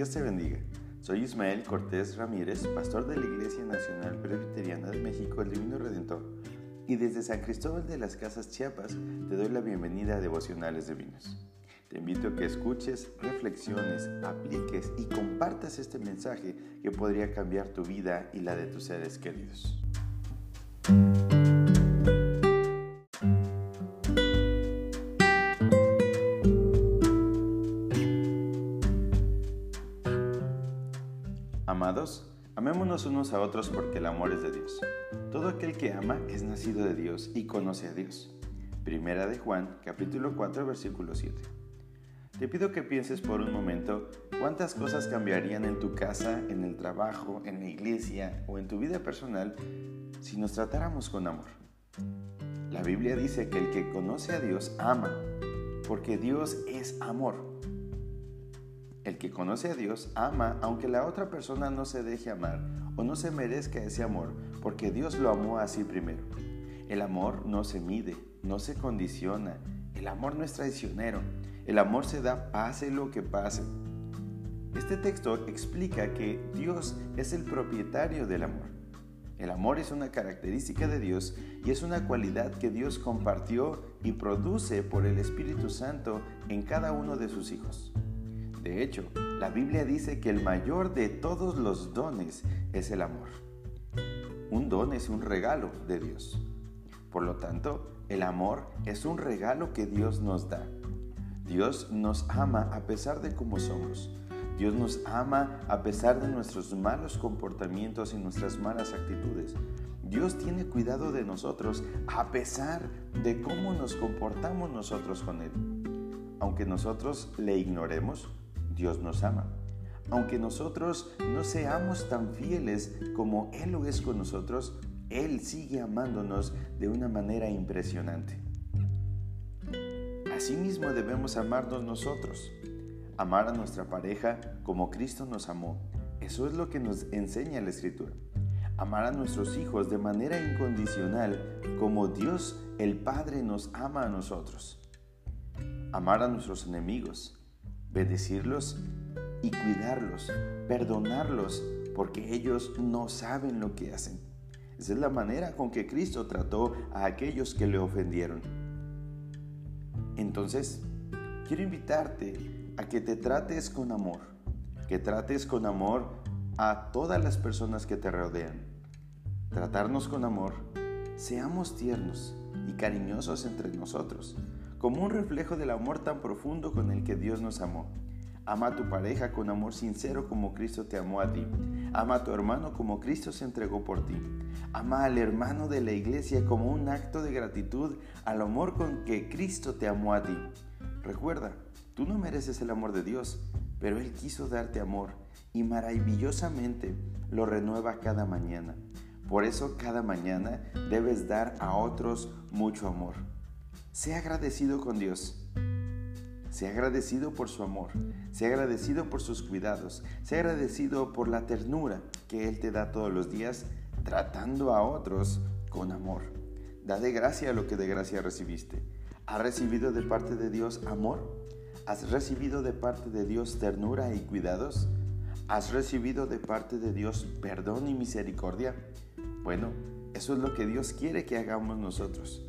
Dios te bendiga. Soy Ismael Cortés Ramírez, pastor de la Iglesia Nacional Presbiteriana de México, el Divino Redentor. Y desde San Cristóbal de las Casas Chiapas te doy la bienvenida a Devocionales Divinos. Te invito a que escuches, reflexiones, apliques y compartas este mensaje que podría cambiar tu vida y la de tus seres queridos. Amémonos unos a otros porque el amor es de Dios. Todo aquel que ama es nacido de Dios y conoce a Dios. Primera de Juan, capítulo 4, versículo 7. Te pido que pienses por un momento cuántas cosas cambiarían en tu casa, en el trabajo, en la iglesia o en tu vida personal si nos tratáramos con amor. La Biblia dice que el que conoce a Dios ama, porque Dios es amor. El que conoce a Dios ama aunque la otra persona no se deje amar o no se merezca ese amor, porque Dios lo amó así primero. El amor no se mide, no se condiciona, el amor no es traicionero, el amor se da pase lo que pase. Este texto explica que Dios es el propietario del amor. El amor es una característica de Dios y es una cualidad que Dios compartió y produce por el Espíritu Santo en cada uno de sus hijos. De hecho, la Biblia dice que el mayor de todos los dones es el amor. Un don es un regalo de Dios. Por lo tanto, el amor es un regalo que Dios nos da. Dios nos ama a pesar de cómo somos. Dios nos ama a pesar de nuestros malos comportamientos y nuestras malas actitudes. Dios tiene cuidado de nosotros a pesar de cómo nos comportamos nosotros con Él. Aunque nosotros le ignoremos, Dios nos ama. Aunque nosotros no seamos tan fieles como Él lo es con nosotros, Él sigue amándonos de una manera impresionante. Asimismo debemos amarnos nosotros, amar a nuestra pareja como Cristo nos amó. Eso es lo que nos enseña la Escritura. Amar a nuestros hijos de manera incondicional como Dios el Padre nos ama a nosotros. Amar a nuestros enemigos, bendecirlos y cuidarlos, perdonarlos, porque ellos no saben lo que hacen. Esa es la manera con que Cristo trató a aquellos que le ofendieron. Entonces, quiero invitarte a que te trates con amor, que trates con amor a todas las personas que te rodean. Tratarnos con amor, seamos tiernos y cariñosos entre nosotros como un reflejo del amor tan profundo con el que Dios nos amó. Ama a tu pareja con amor sincero como Cristo te amó a ti. Ama a tu hermano como Cristo se entregó por ti. Ama al hermano de la iglesia como un acto de gratitud al amor con que Cristo te amó a ti. Recuerda, tú no mereces el amor de Dios, pero Él quiso darte amor y maravillosamente lo renueva cada mañana. Por eso cada mañana debes dar a otros mucho amor. Sea agradecido con Dios. Sea agradecido por su amor. Sea agradecido por sus cuidados. Sea agradecido por la ternura que Él te da todos los días tratando a otros con amor. Da de gracia lo que de gracia recibiste. ¿Has recibido de parte de Dios amor? ¿Has recibido de parte de Dios ternura y cuidados? ¿Has recibido de parte de Dios perdón y misericordia? Bueno, eso es lo que Dios quiere que hagamos nosotros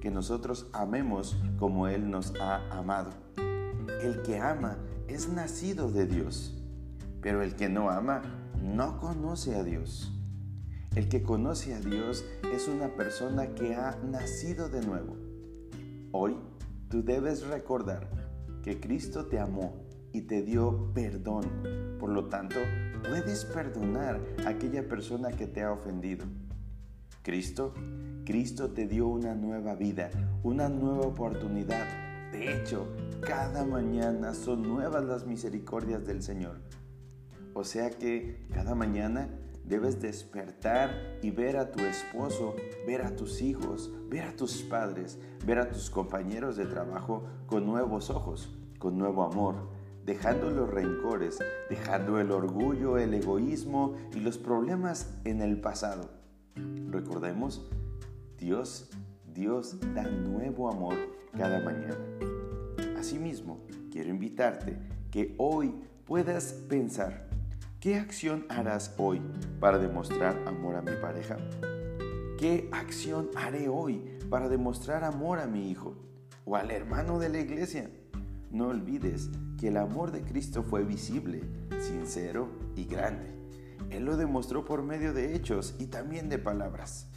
que nosotros amemos como Él nos ha amado. El que ama es nacido de Dios, pero el que no ama no conoce a Dios. El que conoce a Dios es una persona que ha nacido de nuevo. Hoy tú debes recordar que Cristo te amó y te dio perdón. Por lo tanto, puedes perdonar a aquella persona que te ha ofendido. Cristo Cristo te dio una nueva vida, una nueva oportunidad. De hecho, cada mañana son nuevas las misericordias del Señor. O sea que cada mañana debes despertar y ver a tu esposo, ver a tus hijos, ver a tus padres, ver a tus compañeros de trabajo con nuevos ojos, con nuevo amor, dejando los rencores, dejando el orgullo, el egoísmo y los problemas en el pasado. Recordemos Dios, Dios da nuevo amor cada mañana. Asimismo, quiero invitarte que hoy puedas pensar, ¿qué acción harás hoy para demostrar amor a mi pareja? ¿Qué acción haré hoy para demostrar amor a mi hijo o al hermano de la iglesia? No olvides que el amor de Cristo fue visible, sincero y grande. Él lo demostró por medio de hechos y también de palabras.